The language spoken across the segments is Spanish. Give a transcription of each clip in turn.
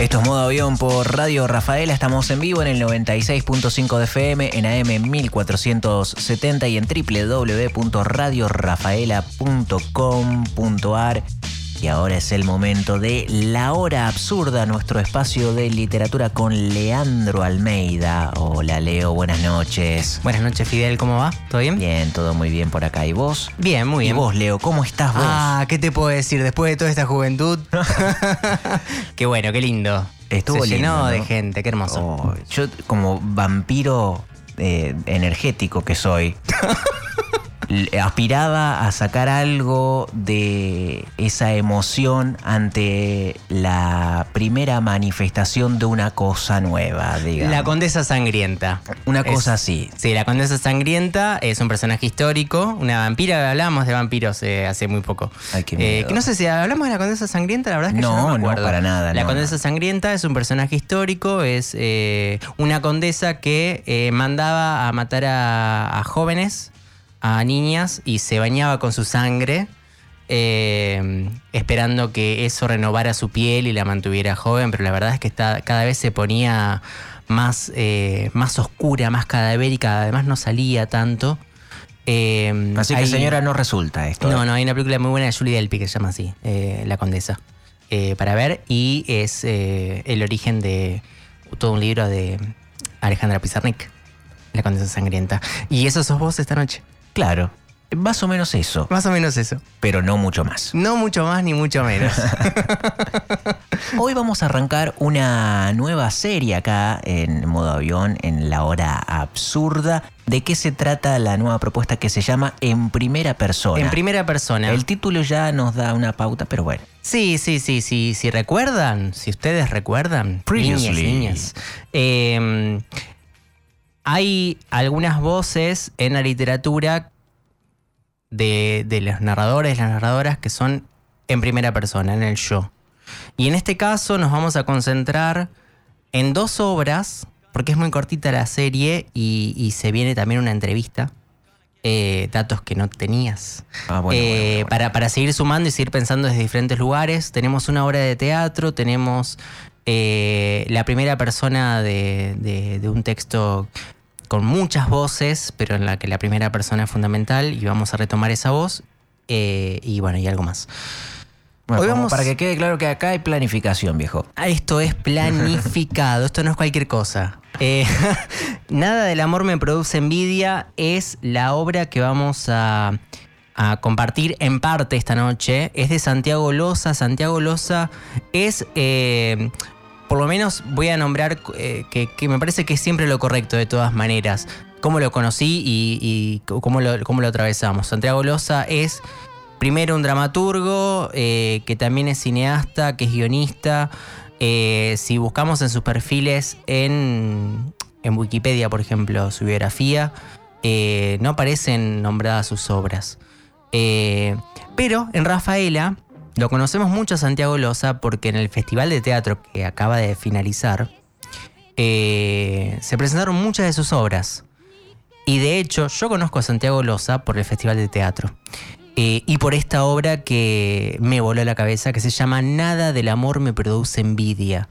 Esto es Modo Avión por Radio Rafaela. Estamos en vivo en el 96.5 de FM, en AM 1470 y en www.radiorafaela.com.ar. Y ahora es el momento de La Hora Absurda, nuestro espacio de literatura con Leandro Almeida. Hola Leo, buenas noches. Buenas noches Fidel, ¿cómo va? ¿Todo bien? Bien, todo muy bien por acá. ¿Y vos? Bien, muy bien. ¿Y vos, Leo, cómo estás vos? Ah, ¿qué te puedo decir después de toda esta juventud? qué bueno, qué lindo. Estuvo Se llenó lindo, ¿no? de gente, qué hermoso. Oh, yo como vampiro eh, energético que soy, aspiraba a sacar algo de esa emoción ante la primera manifestación de una cosa nueva, digamos. La Condesa Sangrienta. una Es- cosa así. Sí, la Condesa Sangrienta es un personaje histórico, una vampira, hablamos de vampiros eh, hace muy poco. Ay, qué Eh, que no sé si hablamos de la Condesa Sangrienta, la verdad es que yo No, no, me no, acuerdo. para nada, La no, Condesa Sangrienta es un personaje histórico, es eh, una condesa que mandaba a matar a, a jóvenes, a niñas, y se bañaba con su sangre. eh, esperando que eso renovara su piel y la mantuviera joven, pero la verdad es que está, cada vez se ponía más, eh, más oscura, más cadavérica, además no salía tanto. Eh, Así que hay- señora no resulta esto. no, no, hay una película muy buena de Julie Delpy que se llama así, La Condesa, para ver, y es el origen de todo un libro de Alejandra Pizarnik, La Condesa Sangrienta. Y eso sos vos esta noche. Claro, más o menos eso, Más o menos eso. pero no mucho más. No mucho más ni mucho menos. Hoy vamos a arrancar una nueva serie acá en modo avión, en la hora absurda. ¿De qué se trata la nueva propuesta que se llama En Primera Persona? en primera persona. El título ya nos da una pauta, pero bueno. Sí, sí, sí, sí. Si recuerdan, si ustedes recuerdan, Previously. niñas, niñas, eh, hay algunas voces en la literatura de, de los narradores, las narradoras que son en primera persona, en el yo. Y en este caso nos vamos a concentrar en dos obras, porque es muy cortita la serie y, y se viene también una entrevista. eh, datos que no tenías. Ah, bueno, Eh, bueno, bueno. Para, para seguir sumando y seguir pensando desde diferentes lugares, tenemos una obra de teatro, tenemos eh, la primera persona de, de- de un texto con muchas voces, pero en la que la primera persona es fundamental y vamos a retomar esa voz. eh, y bueno, y algo más. Bueno, Hoy vamos- Para que quede claro que acá hay planificación, viejo. Ah, Esto es planificado, esto no es cualquier cosa. Eh, Nada del amor me produce envidia es la obra que vamos a, a compartir en parte esta noche. Es de Santiago Loza. Santiago Loza es, eh, por lo menos voy a nombrar eh, que, me parece que es siempre lo correcto de todas maneras. Cómo lo conocí y, cómo, lo, atravesamos. Santiago Loza es primero un dramaturgo, eh, que también es cineasta, que es guionista. Eh, si buscamos en sus perfiles en, Wikipedia, por ejemplo, su biografía, no aparecen nombradas sus obras. Pero en Rafaela lo conocemos mucho a Santiago Loza porque en el Festival de Teatro que acaba de finalizar, eh, se presentaron muchas de sus obras. Y de hecho, yo conozco a Santiago Loza por el Festival de Teatro. Eh, y por esta obra que me voló la cabeza, que se llama Nada del amor me produce envidia.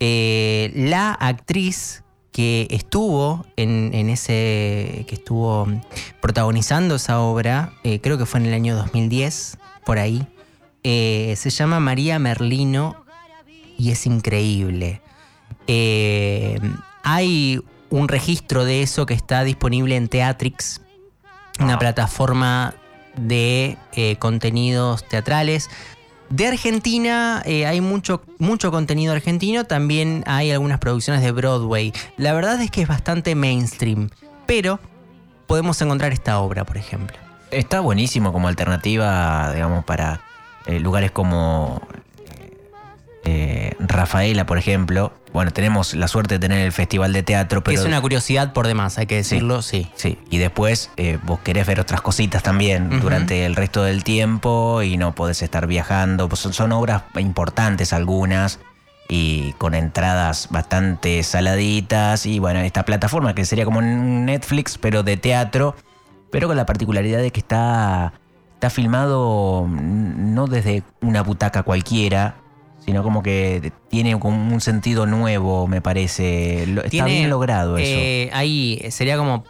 Eh, la actriz que estuvo en, ese. que estuvo protagonizando esa obra, creo que fue en el año 2010, por ahí. Eh, se llama María Merlino y es increíble. Eh, hay un registro de eso que está disponible en Teatrix, una plataforma de eh, contenidos teatrales. De Argentina eh, hay mucho, mucho contenido argentino, también hay algunas producciones de Broadway. La verdad es que es bastante mainstream, pero podemos encontrar esta obra, por ejemplo. Está buenísimo como alternativa, digamos, para eh, lugares como eh, Rafaela, por ejemplo. Bueno, tenemos la suerte de tener el Festival de Teatro, pero... es una curiosidad por demás, hay que decirlo, sí. Sí, y después eh, vos querés ver otras cositas también durante el resto del tiempo y no podés estar viajando. Pues son, son obras importantes algunas y con entradas bastante saladitas. Y bueno, esta plataforma que sería como un Netflix, pero de teatro, pero con la particularidad de que está, está filmado no desde una butaca cualquiera, sino como que tiene como un sentido nuevo, me parece. Está Tiene, bien logrado eso. eh, ahí sería como.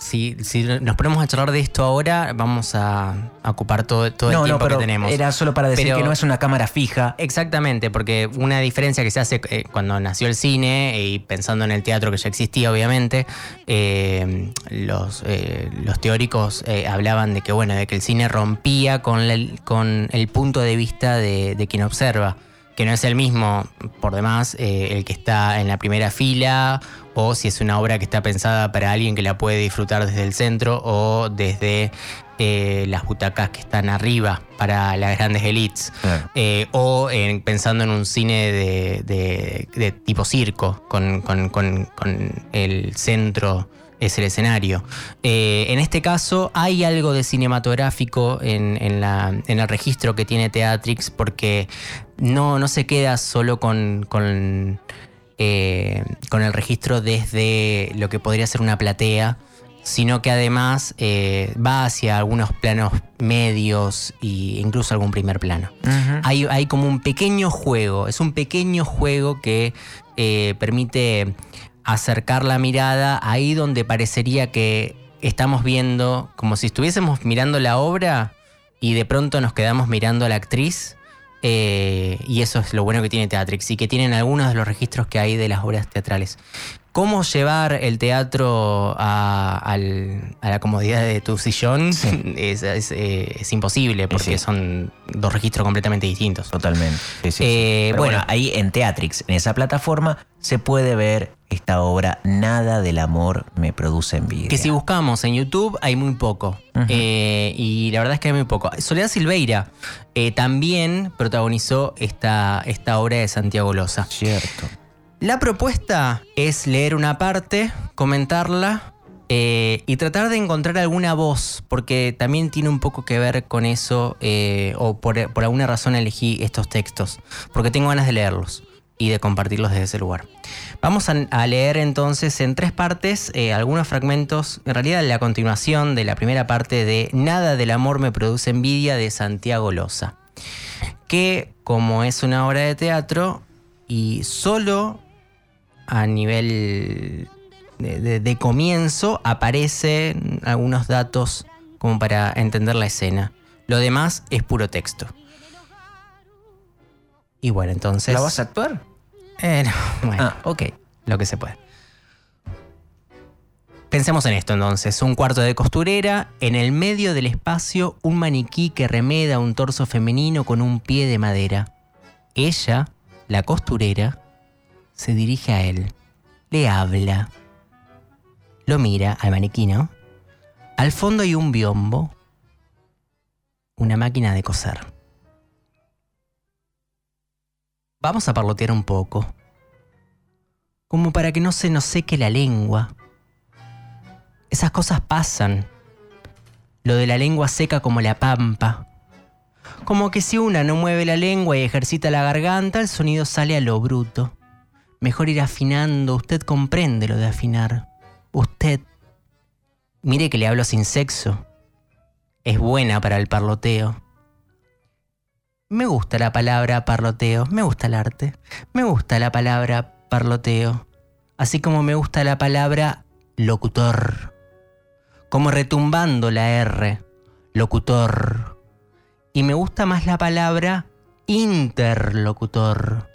Si, si nos ponemos a charlar de esto ahora, vamos a, a ocupar todo, todo el no, no, tiempo pero que tenemos. era solo para decir Pero- que no es una cámara fija. Exactamente, porque una diferencia que se hace eh, cuando nació el cine y pensando en el teatro que ya existía, obviamente, eh, los, eh, los teóricos eh, hablaban de que bueno, de que el cine rompía con, la- con el punto de vista de, de quien observa, que no es el mismo, por demás, eh, el que está en la primera fila o si es una obra que está pensada para alguien que la puede disfrutar desde el centro o desde eh, las butacas que están arriba para las grandes elites. Eh, o en- pensando en un cine de, de- de tipo circo, con, con- con- con el centro es el escenario. Eh, en este caso hay algo de cinematográfico en, en la- en el registro que tiene Teatrix porque no, no se queda solo con, eh, con el registro desde lo que podría ser una platea, sino que además eh, va hacia algunos planos medios e incluso algún primer plano. Hay como un pequeño juego, es un pequeño juego que eh, permite acercar la mirada ahí donde parecería que estamos viendo, como si estuviésemos mirando la obra y de pronto nos quedamos mirando a la actriz. Eh, y eso es lo bueno que tiene Teatrix y que tienen algunos de los registros que hay de las obras teatrales. ¿Cómo llevar el teatro a, al- a la comodidad de tu sillón? Es, es, eh, es imposible porque Sí. son dos registros completamente distintos. Totalmente. Sí. Eh, bueno, bueno. ahí en Teatrix, en esa plataforma, se puede ver esta obra Nada del amor me produce envidia. Que si buscamos en YouTube hay muy poco. Eh, y la verdad es que hay muy poco. Soledad Silveira eh, también protagonizó esta, esta obra de Santiago Loza. Cierto. La propuesta es leer una parte, comentarla eh, y tratar de encontrar alguna voz, porque también tiene un poco que ver con eso, eh, o por, alguna razón elegí estos textos, porque tengo ganas de leerlos y de compartirlos desde ese lugar. Vamos a, a leer entonces en tres partes eh, algunos fragmentos, en realidad la continuación de la primera parte de Nada del amor me produce envidia de Santiago Loza, que como es una obra de teatro y solo a nivel de, de- de comienzo aparecen algunos datos como para entender la escena. Lo demás es puro texto. Y bueno, entonces... ¿La vas a actuar? Eh, no, bueno, Ah, ok. lo que se puede. Pensemos en esto entonces, un cuarto de costurera, en el medio del espacio un maniquí que remeda un torso femenino con un pie de madera. Ella, la costurera, se dirige a él, le habla, lo mira al maniquí, ¿no? Al fondo hay un biombo, una máquina de coser. Vamos a parlotear un poco como para que no se nos seque la lengua. Esas cosas pasan. Lo de la lengua seca como la pampa. Como que si una no mueve la lengua y ejercita la garganta, el sonido sale a lo bruto. Mejor ir afinando, usted comprende lo de afinar. Usted. Mire que le hablo sin sexo. Es buena para el parloteo. Me gusta la palabra parloteo, me gusta el arte, me gusta la palabra parloteo, así como me gusta la palabra locutor, como retumbando la R, locutor, y me gusta más la palabra interlocutor,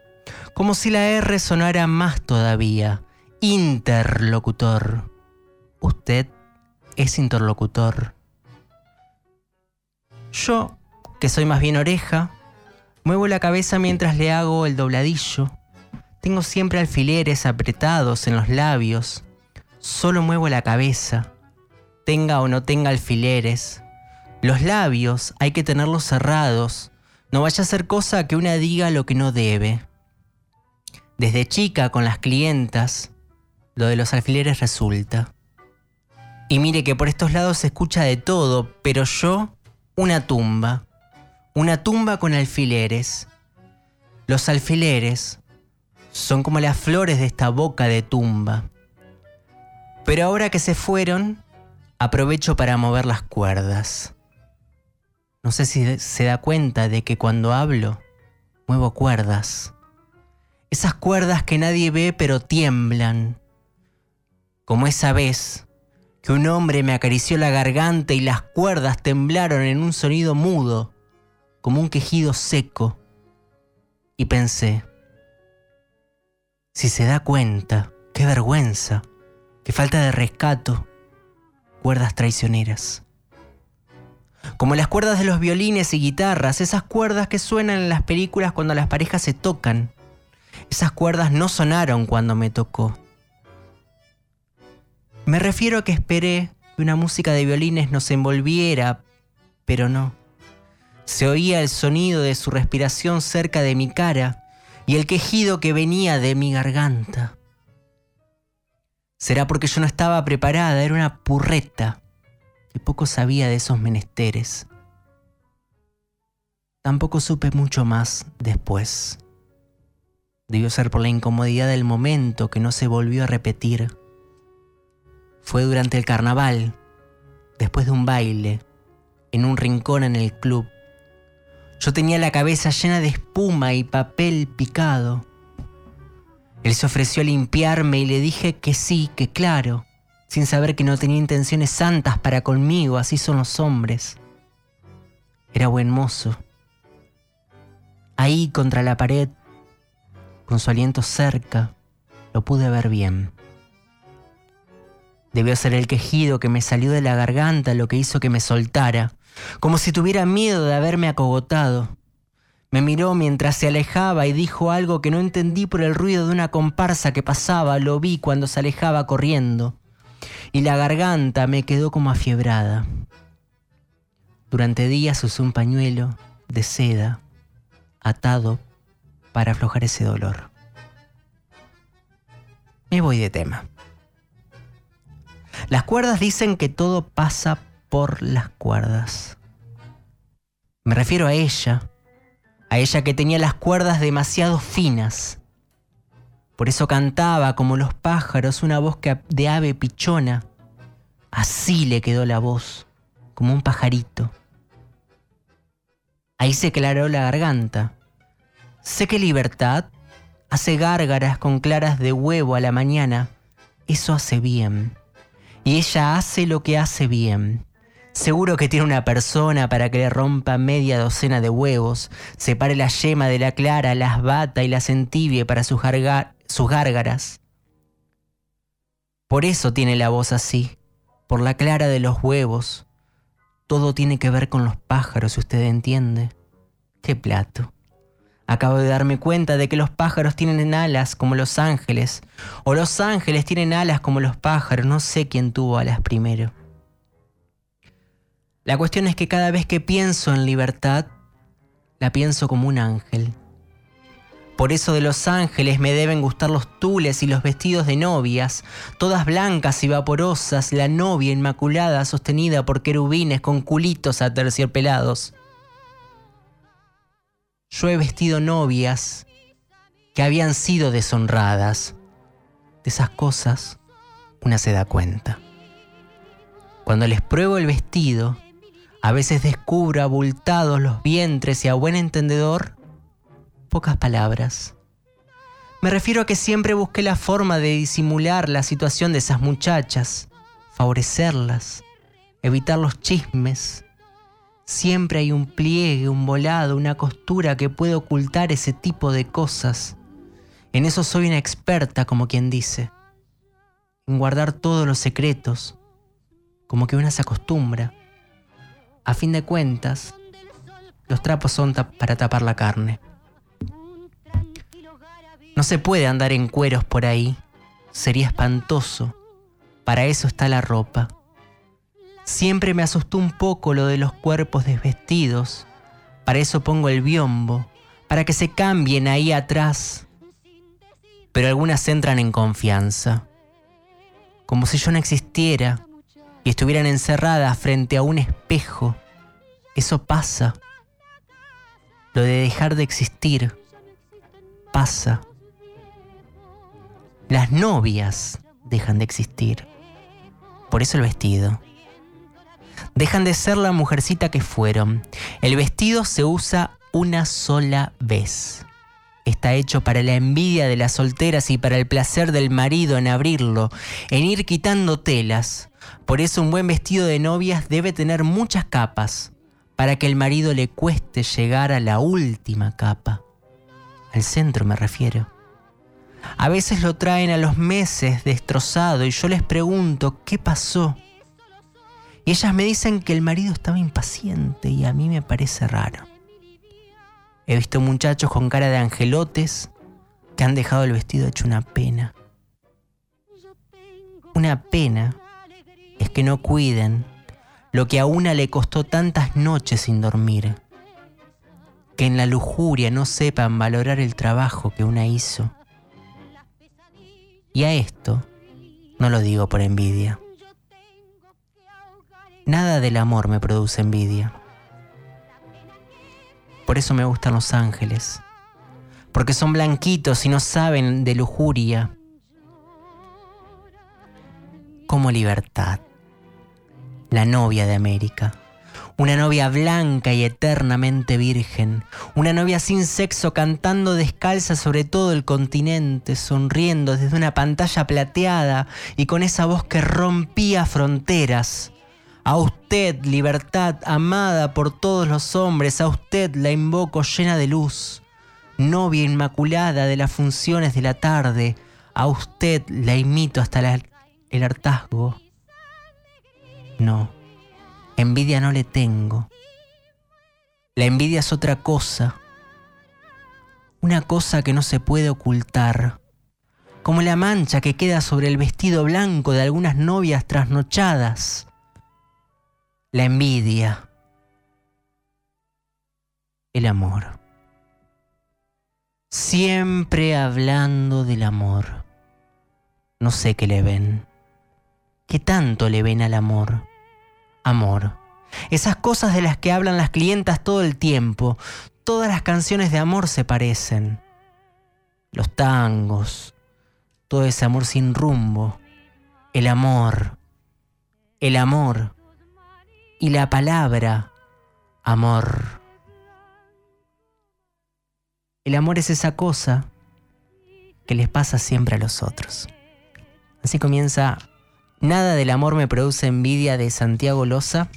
como si la R sonara más todavía, interlocutor. Usted es interlocutor. Yo, que soy más bien oreja, muevo la cabeza mientras le hago el dobladillo. Tengo siempre alfileres apretados en los labios. Solo muevo la cabeza. Tenga o no tenga alfileres. Los labios hay que tenerlos cerrados. No vaya a ser cosa que una diga lo que no debe. Desde chica con las clientas, lo de los alfileres resulta. Y mire que por estos lados se escucha de todo, pero yo, una tumba. Una tumba con alfileres. Los alfileres son como las flores de esta boca de tumba. Pero ahora que se fueron, aprovecho para mover las cuerdas. No sé si se da cuenta de que cuando hablo, muevo cuerdas. Esas cuerdas que nadie ve pero tiemblan. Como esa vez que un hombre me acarició la garganta y las cuerdas temblaron en un sonido mudo, como un quejido seco. Y pensé, si se da cuenta, qué vergüenza, qué falta de rescato, cuerdas traicioneras. Como las cuerdas de los violines y guitarras, esas cuerdas que suenan en las películas cuando las parejas se tocan. Esas cuerdas no sonaron cuando me tocó. Me refiero a que esperé que una música de violines nos envolviera, pero no. Se oía el sonido de su respiración cerca de mi cara y el quejido que venía de mi garganta. Será porque yo no estaba preparada, era una purreta que poco sabía de esos menesteres. Tampoco supe mucho más después. Debió ser por la incomodidad del momento que no se volvió a repetir fue durante el carnaval, después de un baile, en un rincón en el club. Yo tenía la cabeza llena de espuma y papel picado. Él se ofreció a limpiarme y le dije que sí, que claro, sin saber que no tenía intenciones santas para conmigo, así son los hombres. Era buen mozo. Ahí contra la pared, con su aliento cerca, lo pude ver bien. Debió ser el quejido que me salió de la garganta lo que hizo que me soltara, como si tuviera miedo de haberme acogotado. Me miró mientras se alejaba y dijo algo que no entendí por el ruido de una comparsa que pasaba, lo vi cuando se alejaba corriendo, y la garganta me quedó como afiebrada. Durante días usé un pañuelo de seda atado para aflojar ese dolor. Me voy de tema. Las cuerdas dicen que todo pasa por las cuerdas. Me refiero a ella, a ella que tenía las cuerdas demasiado finas. Por eso cantaba como los pájaros una voz de ave pichona. Así le quedó la voz, como un pajarito. Ahí se aclaró la garganta. Sé que libertad hace gárgaras con claras de huevo a la mañana. Eso hace bien y ella hace lo que hace bien. Seguro que tiene una persona para que le rompa media docena de huevos, separe la yema de la clara, las bata y las entibie para sus, gárgaras. Por eso tiene la voz así, por la clara de los huevos. Todo tiene que ver con los pájaros, si usted entiende. ¡Qué plato! Acabo de darme cuenta de que los pájaros tienen alas como los ángeles, o los ángeles tienen alas como los pájaros, no sé quién tuvo alas primero. La cuestión es que cada vez que pienso en libertad, la pienso como un ángel. Por eso de los ángeles me deben gustar los tules y los vestidos de novias, todas blancas y vaporosas, la novia inmaculada sostenida por querubines con culitos aterciopelados yo he vestido novias que habían sido deshonradas. De esas cosas una se da cuenta. Cuando les pruebo el vestido, a veces descubro abultados los vientres y a buen entendedor, pocas palabras. Me refiero a que siempre busqué la forma de disimular la situación de esas muchachas, favorecerlas, evitar los chismes, Siempre hay un pliegue, un volado, una costura que puede ocultar ese tipo de cosas. En eso soy una experta, como quien dice. En guardar todos los secretos, como que una se acostumbra. A fin de cuentas, los trapos son para tapar la carne. No se puede andar en cueros por ahí. Sería espantoso. Para eso está la ropa. Siempre me asustó un poco lo de los cuerpos desvestidos. Para eso pongo el biombo, para que se cambien ahí atrás. Pero algunas entran en confianza, como si yo no existiera y estuvieran encerradas frente a un espejo. Eso pasa. Lo de dejar de existir pasa. Las novias dejan de existir. Por eso el vestido dejan de ser la mujercita que fueron. El vestido se usa una sola vez. Está hecho para la envidia de las solteras y para el placer del marido en abrirlo, en ir quitando telas. Por eso un buen vestido de novias debe tener muchas capas, para que el marido le cueste llegar a la última capa. Al centro me refiero. A veces lo traen a los meses destrozado y yo les pregunto, ¿qué pasó? Y ellas me dicen que el marido estaba impaciente y a mí me parece raro. He visto muchachos con cara de angelotes que han dejado el vestido hecho una pena. Una pena es que no cuiden lo que a una le costó tantas noches sin dormir. Que en la lujuria no sepan valorar el trabajo que una hizo. Y a esto no lo digo por envidia. Nada del amor me produce envidia. Por eso me gustan los ángeles. Porque son blanquitos y no saben de lujuria. Como libertad. La novia de América. Una novia blanca y eternamente virgen. Una novia sin sexo cantando descalza sobre todo el continente, sonriendo desde una pantalla plateada y con esa voz que rompía fronteras a usted, libertad amada por todos los hombres, a usted la invoco llena de luz, novia inmaculada de las funciones de la tarde, a usted la imito hasta el hartazgo. No, envidia no le tengo. La envidia es otra cosa, una cosa que no se puede ocultar, como la mancha que queda sobre el vestido blanco de algunas novias trasnochadas la envidia, el amor. Siempre hablando del amor. No sé qué le ven. ¿Qué tanto le ven al amor? Amor. Esas cosas de las que hablan las clientas todo el tiempo. Todas las canciones de amor se parecen. Los tangos. Todo ese amor sin rumbo. El amor. El amor y la palabra amor. El amor es esa cosa que les pasa siempre a los otros. Así comienza Nada del amor me produce envidia de Santiago Loza,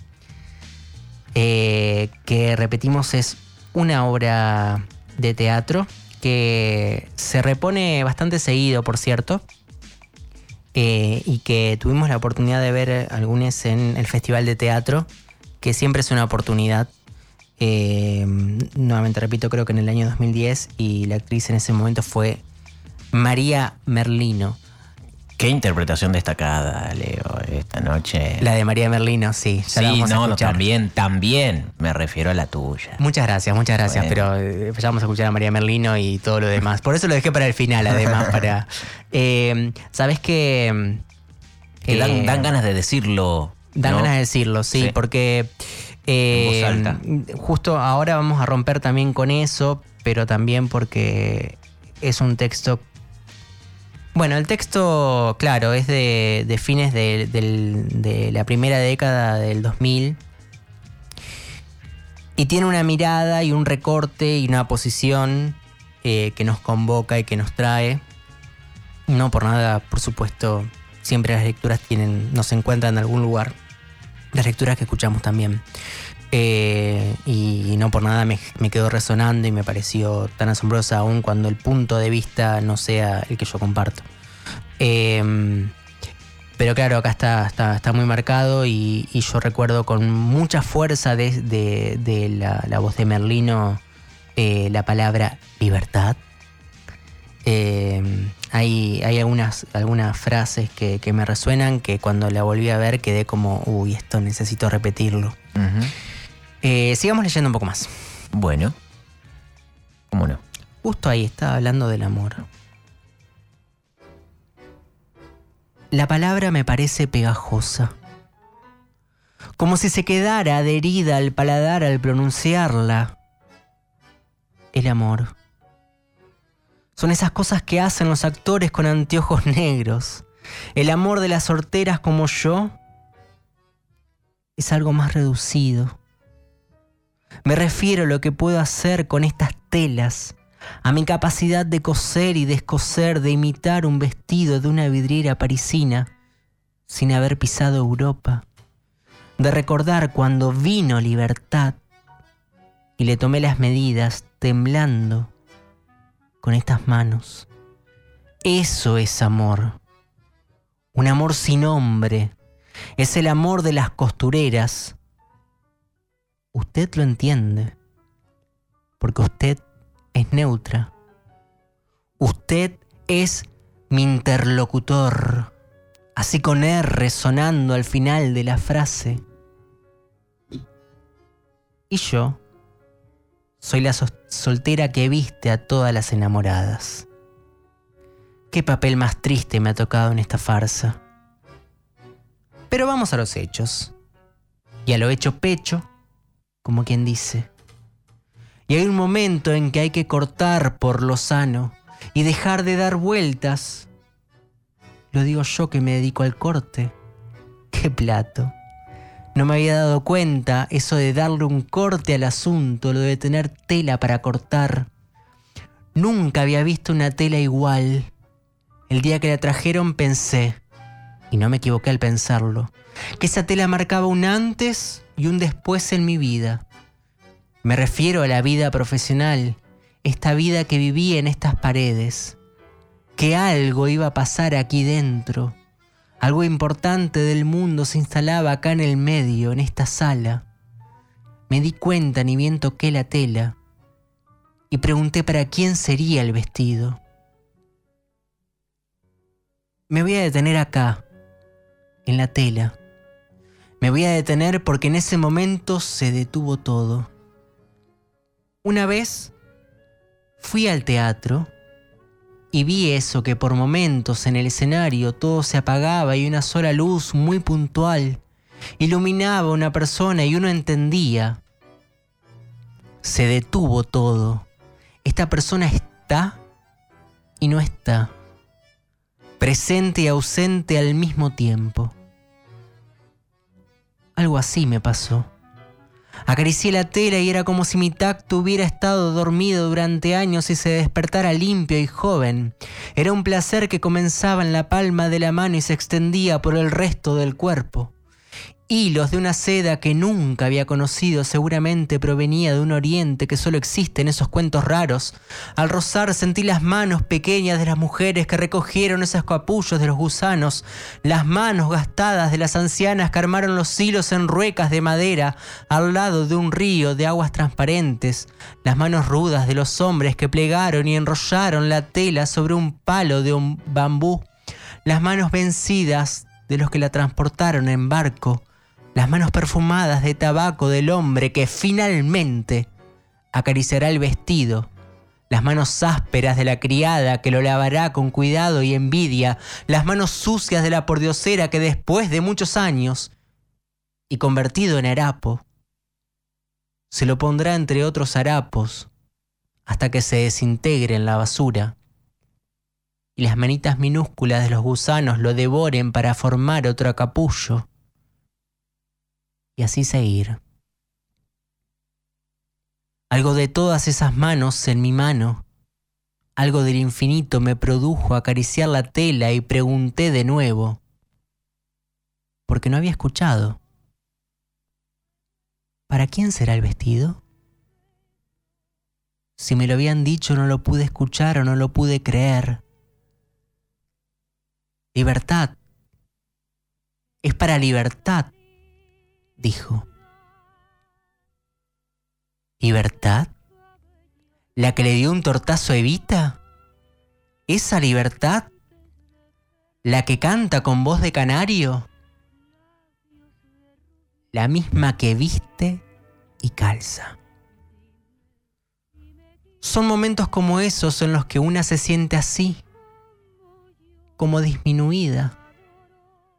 eh, que repetimos es una obra de teatro que se repone bastante seguido, por cierto. Eh, y que tuvimos la oportunidad de ver algunos en el Festival de Teatro, que siempre es una oportunidad. Eh, nuevamente repito, creo que en el año 2010 y la actriz en ese momento fue María Merlino. Qué interpretación destacada, Leo, esta noche. La de María Merlino, sí. Ya sí, no, no, también, también me refiero a la tuya. Muchas gracias, muchas gracias, pero eh, ya vamos a escuchar a María Merlino y todo lo demás. Por eso lo dejé para el final, además, para... Eh, ¿Sabes qué? Que dan, eh, ganas de decirlo. Dan ganas de decirlo, sí, porque... Justo ahora vamos a romper también con eso, pero también porque es un texto bueno, el texto, claro, es de, fines de, la primera década del 2000 y tiene una mirada y un recorte y una posición eh, que nos convoca y que nos trae. No por nada, por supuesto, siempre las lecturas tienen, nos encuentran en algún lugar. Las lecturas que escuchamos también. Eh, y no por nada me, quedó resonando y me pareció tan asombrosa aún cuando el punto de vista no sea el que yo comparto. Em, pero claro, acá está, está, muy marcado y, yo recuerdo con mucha fuerza de, la, voz de Merlino eh, la palabra libertad. Em, hay, hay algunas, algunas frases que, me resuenan que cuando la volví a ver quedé como, uy, esto necesito repetirlo. Eh, sigamos leyendo un poco más. Bueno. ¿Cómo no? Justo ahí estaba hablando del amor. La palabra me parece pegajosa. Como si se quedara adherida al paladar al pronunciarla. El amor. Son esas cosas que hacen los actores con anteojos negros. El amor de las sorteras como yo es algo más reducido Me refiero a lo que puedo hacer con estas telas, a mi capacidad de coser y descoser, de imitar un vestido de una vidriera parisina sin haber pisado Europa, de recordar cuando vino libertad y le tomé las medidas temblando con estas manos. Eso es amor. Un amor sin nombre. Es el amor de las costureras. Usted lo entiende. Porque usted es neutra. Usted es mi interlocutor. Así con R sonando al final de la frase. Y yo soy la soltera que viste a todas las enamoradas. Qué papel más triste me ha tocado en esta farsa. Pero vamos a los hechos. Y a lo hecho pecho, como quien dice. Y hay un momento en que hay que cortar por lo sano y dejar de dar vueltas. Lo digo yo que me dedico al corte. ¡Qué plato! No me había dado cuenta eso de darle un corte al asunto, lo de tener tela para cortar. Nunca había visto una tela igual. El día que la trajeron pensé, y no me equivoqué al pensarlo, que esa tela marcaba un antes y un después en mi vida. Me refiero a la vida profesional, esta vida que vivía en estas paredes, que algo iba a pasar aquí dentro, algo importante del mundo se instalaba acá en el medio, en esta sala. Me di cuenta ni bien toqué la tela y pregunté para quién sería el vestido. Me voy a detener acá, en la tela. Me voy a detener porque en ese momento se detuvo todo. Una vez fui al teatro y vi eso que por momentos en el escenario todo se apagaba y una sola luz muy puntual iluminaba una persona y uno entendía. Se detuvo todo. Esta persona está y no está presente y ausente al mismo tiempo. Algo así me pasó. Acaricié la tela y era como si mi tacto hubiera estado dormido durante años y se despertara limpio y joven. Era un placer que comenzaba en la palma de la mano y se extendía por el resto del cuerpo hilos de una seda que nunca había conocido, seguramente provenía de un oriente que solo existe en esos cuentos raros. Al rozar sentí las manos pequeñas de las mujeres que recogieron esos capullos de los gusanos, las manos gastadas de las ancianas que armaron los hilos en ruecas de madera al lado de un río de aguas transparentes, las manos rudas de los hombres que plegaron y enrollaron la tela sobre un palo de un bambú, las manos vencidas de los que la transportaron en barco, las manos perfumadas de tabaco del hombre que finalmente acariciará el vestido, las manos ásperas de la criada que lo lavará con cuidado y envidia, las manos sucias de la pordiosera que después de muchos años, y convertido en harapo, se lo pondrá entre otros harapos hasta que se desintegre en la basura y las manitas minúsculas de los gusanos lo devoren para formar otro capullo y así seguir. Algo de todas esas manos en mi mano, algo del infinito me produjo acariciar la tela y pregunté de nuevo, porque no había escuchado. ¿Para quién será el vestido? Si me lo habían dicho no lo pude escuchar o no lo pude creer. Libertad. Es para libertad dijo. ¿Libertad? ¿La que le dio un tortazo a Evita? ¿Esa libertad? ¿La que canta con voz de canario? La misma que viste y calza. Son momentos como esos en los que una se siente así, como disminuida.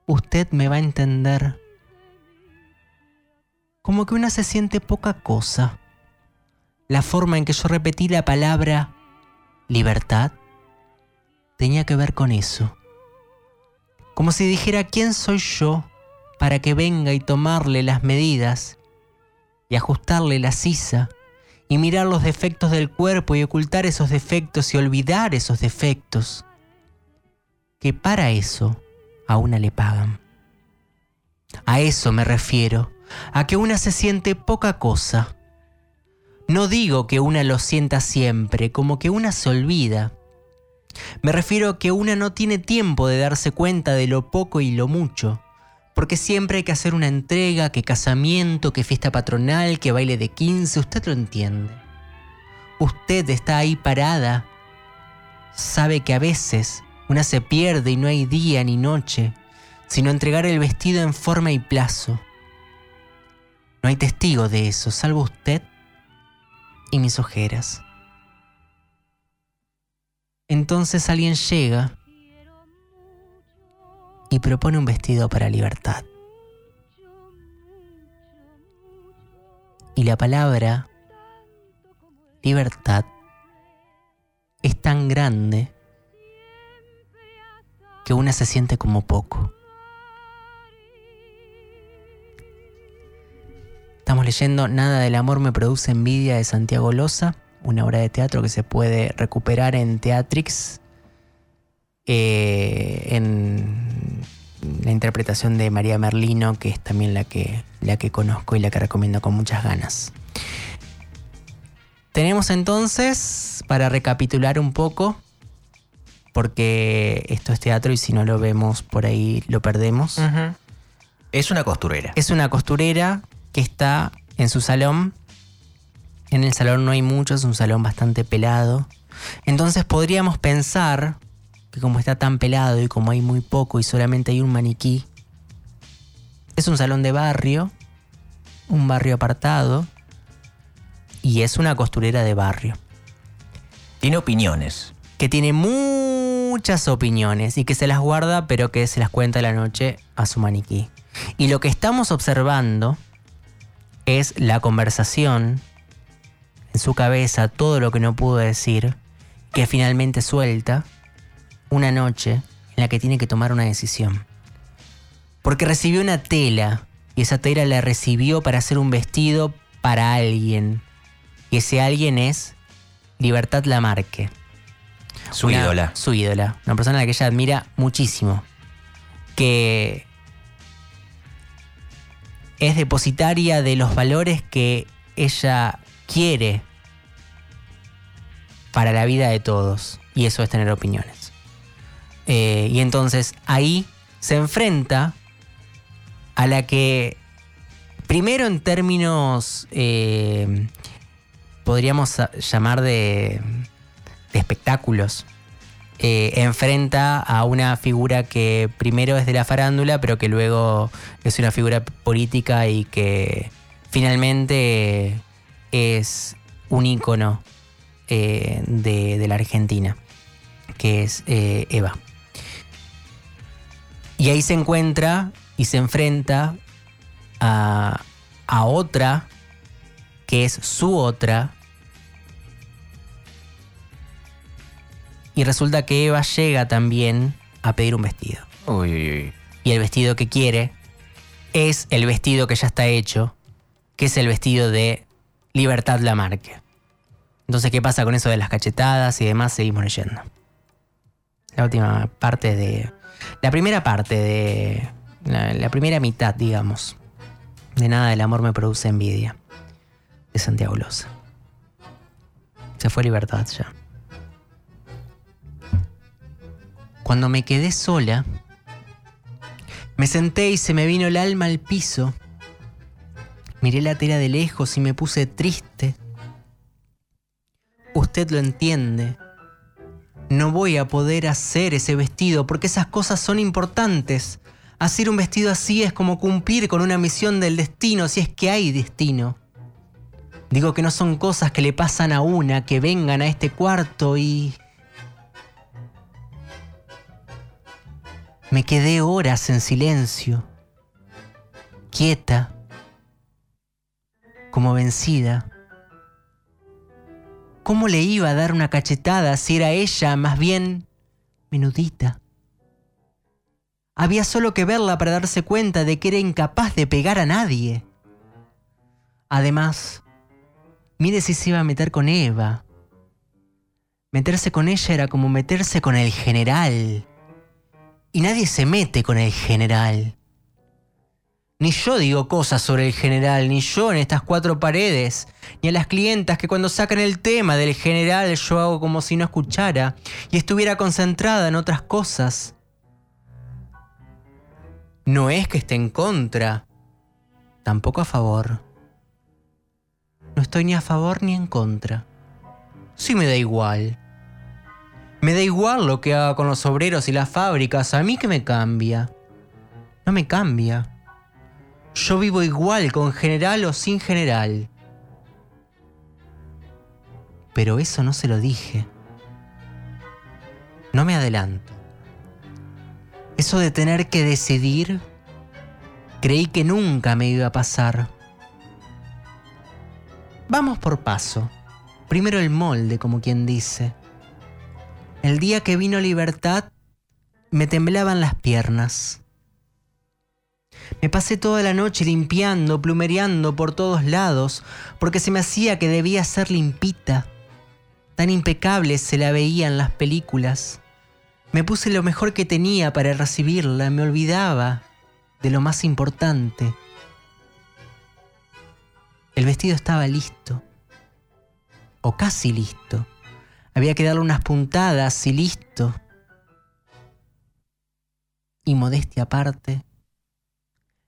Usted me va a entender como que una se siente poca cosa. La forma en que yo repetí la palabra libertad tenía que ver con eso. Como si dijera quién soy yo para que venga y tomarle las medidas y ajustarle la sisa y mirar los defectos del cuerpo y ocultar esos defectos y olvidar esos defectos, que para eso a una le pagan. A eso me refiero, a que una se siente poca cosa. No digo que una lo sienta siempre, como que una se olvida. Me refiero a que una no tiene tiempo de darse cuenta de lo poco y lo mucho porque siempre hay que hacer una entrega, que casamiento, que fiesta patronal, que baile de 15, usted lo entiende. Usted está ahí parada, sabe que a veces una se pierde y no hay día ni noche, sino entregar el vestido en forma y plazo. No hay testigo de eso, salvo usted y mis ojeras. Entonces alguien llega y propone un vestido para libertad. Y la palabra libertad es tan grande que una se siente como poco. Estamos leyendo Nada del amor me produce envidia de Santiago Loza, una obra de teatro que se puede recuperar en Teatrix, eh, en la interpretación de María Merlino, que es también la que, la que conozco y la que recomiendo con muchas ganas. Tenemos entonces, para recapitular un poco, porque esto es teatro y si no lo vemos por ahí lo perdemos. Es una costurera. Es una costurera que está en su salón. En el salón no hay mucho, es un salón bastante pelado. Entonces podríamos pensar que como está tan pelado y como hay muy poco y solamente hay un maniquí, es un salón de barrio, un barrio apartado, y es una costurera de barrio. Tiene opiniones. Que tiene muchas opiniones y que se las guarda, pero que se las cuenta la noche a su maniquí. Y lo que estamos observando es la conversación en su cabeza, todo lo que no pudo decir, que finalmente suelta una noche en la que tiene que tomar una decisión. Porque recibió una tela y esa tela la recibió para hacer un vestido para alguien. Y ese alguien es Libertad Lamarque. Su ídola. Su ídola. Una persona a la que ella admira muchísimo. Que es depositaria de los valores que ella quiere para la vida de todos. Y eso es tener opiniones. Eh, y entonces ahí se enfrenta a la que, primero en términos, eh, podríamos llamar de, espectáculos, eh, enfrenta a una figura que primero es de la farándula, pero que luego es una figura política y que finalmente es un ícono de, la Argentina, que es Eva. Y ahí se encuentra y se enfrenta a, otra que es su otra. Y resulta que Eva llega también a pedir un vestido. Y el vestido que quiere es el vestido que ya está hecho, que es el vestido de Libertad Lamarque. Entonces, ¿qué pasa con eso de las cachetadas y demás? Seguimos leyendo. La última parte de la primera parte de. La, primera mitad, digamos. De nada del amor me produce envidia. De Santiago Loza. Se fue libertad ya. Cuando me quedé sola, me senté y se me vino el alma al piso. Miré la tela de lejos y me puse triste. Usted lo entiende no voy a poder hacer ese vestido porque esas cosas son importantes. Hacer un vestido así es como cumplir con una misión del destino, si es que hay destino. Digo que no son cosas que le pasan a una, que vengan a este cuarto y... Me quedé horas en silencio, quieta, como vencida. ¿Cómo le iba a dar una cachetada si era ella más bien menudita? Había solo que verla para darse cuenta de que era incapaz de pegar a nadie. Además, mire si se iba a meter con Eva. Meterse con ella era como meterse con el general. Y nadie se mete con el general. Ni yo digo cosas sobre el general, ni yo en estas cuatro paredes, ni a las clientas que cuando sacan el tema del general yo hago como si no escuchara y estuviera concentrada en otras cosas. No es que esté en contra, tampoco a favor. No estoy ni a favor ni en contra. Sí me da igual. Me da igual lo que haga con los obreros y las fábricas, a mí que me cambia. No me cambia. Yo vivo igual con general o sin general. Pero eso no se lo dije. No me adelanto. Eso de tener que decidir, creí que nunca me iba a pasar. Vamos por paso. Primero el molde, como quien dice. El día que vino libertad, me temblaban las piernas. Me pasé toda la noche limpiando, plumereando por todos lados, porque se me hacía que debía ser limpita. Tan impecable se la veía en las películas. Me puse lo mejor que tenía para recibirla, me olvidaba de lo más importante. El vestido estaba listo, o casi listo. Había que darle unas puntadas y listo. Y modestia aparte,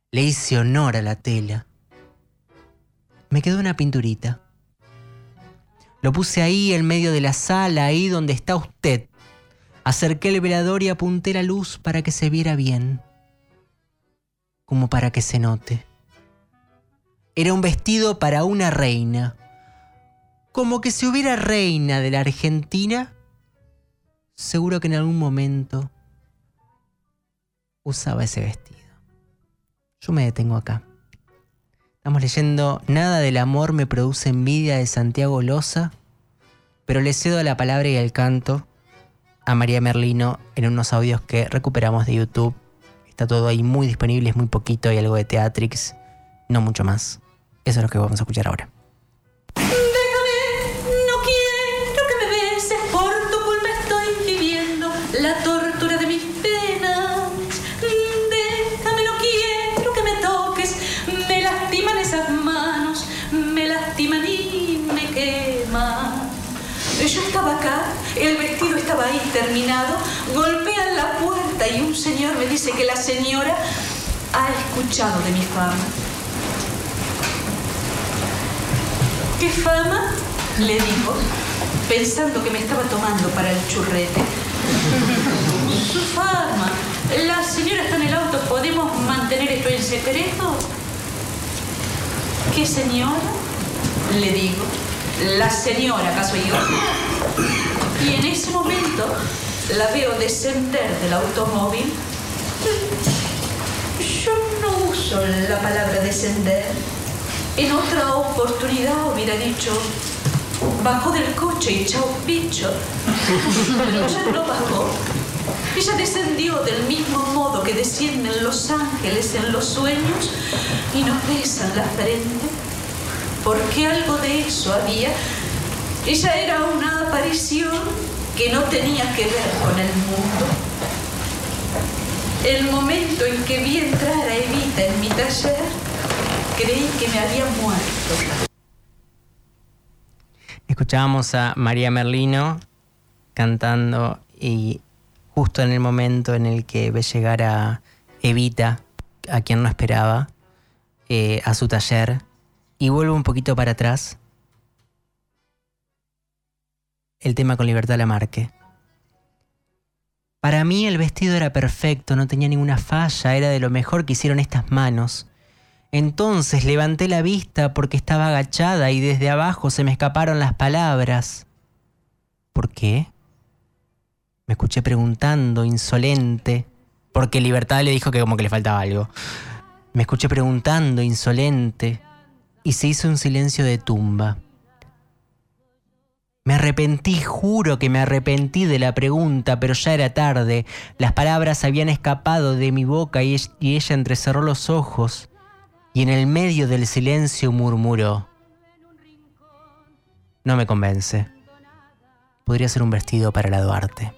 le hice honor a la tela. Me quedó una pinturita. Lo puse ahí en medio de la sala, ahí donde está usted. Acerqué el velador y apunté la luz para que se viera bien, como para que se note. Era un vestido para una reina, como que si hubiera reina de la Argentina, seguro que en algún momento usaba ese vestido. Yo me detengo acá. Estamos leyendo Nada del amor me produce envidia de Santiago Loza, pero le cedo la palabra y el canto a María Merlino en unos audios que recuperamos de YouTube. Está todo ahí muy disponible, es muy poquito y algo de Teatrix, no mucho más. Eso es lo que vamos a escuchar ahora. El vestido estaba ahí terminado. Golpean la puerta y un señor me dice que la señora ha escuchado de mi fama. ¿Qué fama? Le digo, pensando que me estaba tomando para el churrete. Su fama. La señora está en el auto. ¿Podemos mantener esto en secreto? ¿Qué señora? Le digo. La señora, ¿acaso yo? Y en ese momento la veo descender del automóvil. Yo no uso la palabra descender. En otra oportunidad hubiera dicho, bajó del coche y chao bicho. Pero ella no bajó. Ella descendió del mismo modo que descienden los ángeles en los sueños y nos besan la frente. Porque algo de eso había ella era una aparición que no tenía que ver con el mundo. El momento en que vi entrar a Evita en mi taller, creí que me había muerto. Escuchábamos a María Merlino cantando y justo en el momento en el que ve llegar a Evita, a quien no esperaba, eh, a su taller, y vuelve un poquito para atrás el tema con Libertad Lamarque. Para mí el vestido era perfecto, no tenía ninguna falla, era de lo mejor que hicieron estas manos. Entonces levanté la vista porque estaba agachada y desde abajo se me escaparon las palabras. ¿Por qué? Me escuché preguntando, insolente, porque Libertad le dijo que como que le faltaba algo. Me escuché preguntando, insolente, y se hizo un silencio de tumba. Me arrepentí, juro que me arrepentí de la pregunta, pero ya era tarde. Las palabras habían escapado de mi boca y, ella entrecerró los ojos. y en el medio del silencio murmuró, no me convence. Podría ser un vestido para la Duarte.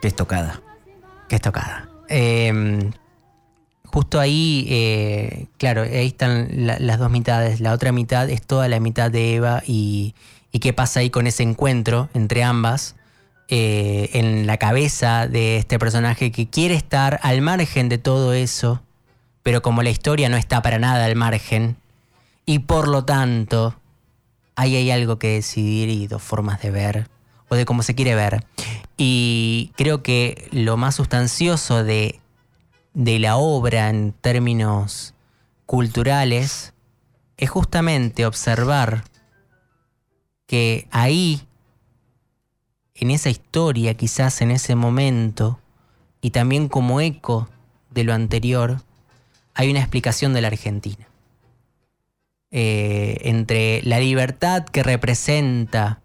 Qué estocada. Qué estocada. Eh, justo ahí, eh, claro, ahí están la- las dos mitades. La otra mitad es toda la mitad de Eva y, y qué pasa ahí con ese encuentro entre ambas. eh, en la cabeza de este personaje que quiere estar al margen de todo eso, pero como la historia no está para nada al margen, y por lo tanto, ahí hay algo que decidir y dos formas de ver, o de cómo se quiere ver. Y creo que lo más sustancioso de, de la obra en términos culturales es justamente observar que ahí, en esa historia, quizás en ese momento, y también como eco de lo anterior, hay una explicación de la Argentina. Eh, entre la libertad que representa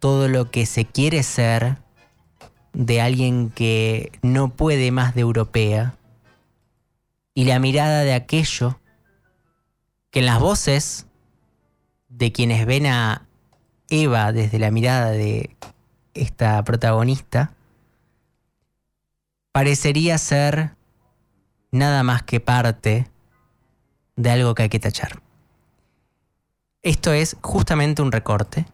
todo lo que se quiere ser de alguien que no puede más de europea y la mirada de aquello que en las voces de quienes ven a Eva desde la mirada de esta protagonista parecería ser nada más que parte de algo que hay que tachar. Esto es justamente un recorte.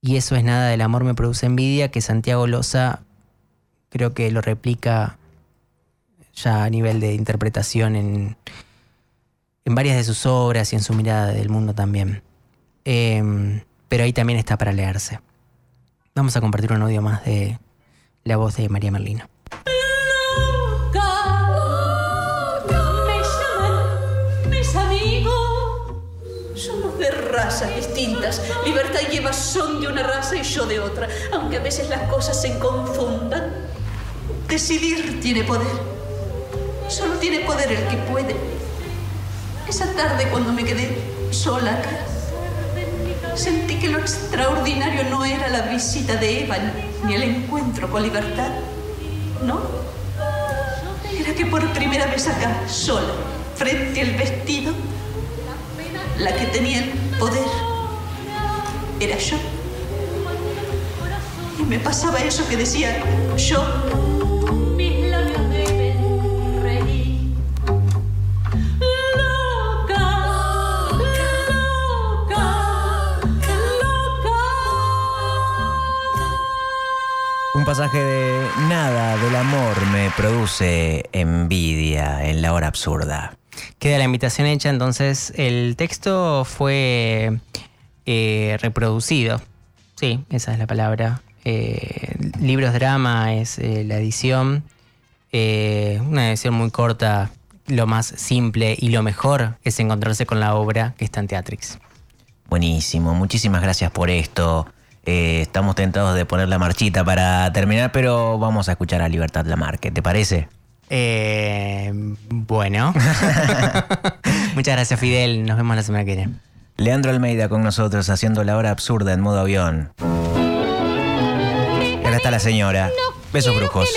Y eso es nada del amor me produce envidia, que Santiago Loza creo que lo replica ya a nivel de interpretación en, en varias de sus obras y en su mirada del mundo también. Em, pero ahí también está para leerse. Vamos a compartir un audio más de la voz de María Merlino. Somos de razas distintas. Libertad y son de una raza y yo de otra. Aunque a veces las cosas se confundan. Decidir tiene poder. Solo tiene poder el que puede. Esa tarde cuando me quedé sola acá, sentí que lo extraordinario no era la visita de Eva ni el encuentro con libertad. ¿No? Era que por primera vez acá, sola, frente al vestido, la que tenía el poder era yo. Y me pasaba eso que decía yo. Pasaje de nada del amor me produce envidia en la hora absurda. Queda la invitación hecha, entonces el texto fue eh, reproducido. Sí, esa es la palabra. Eh, Libros Drama es eh, la edición. Una edición muy corta. Lo más simple y lo mejor es encontrarse con la obra que está en Teatrix. Buenísimo, muchísimas gracias por esto. Eh, estamos tentados de poner la marchita para terminar, pero vamos a escuchar a Libertad Lamarque, ¿te parece? Eh, bueno. Muchas gracias, Fidel. Nos vemos la semana que viene. Leandro Almeida con nosotros haciendo la hora absurda en modo avión. Y acá está la señora. No Besos brujos.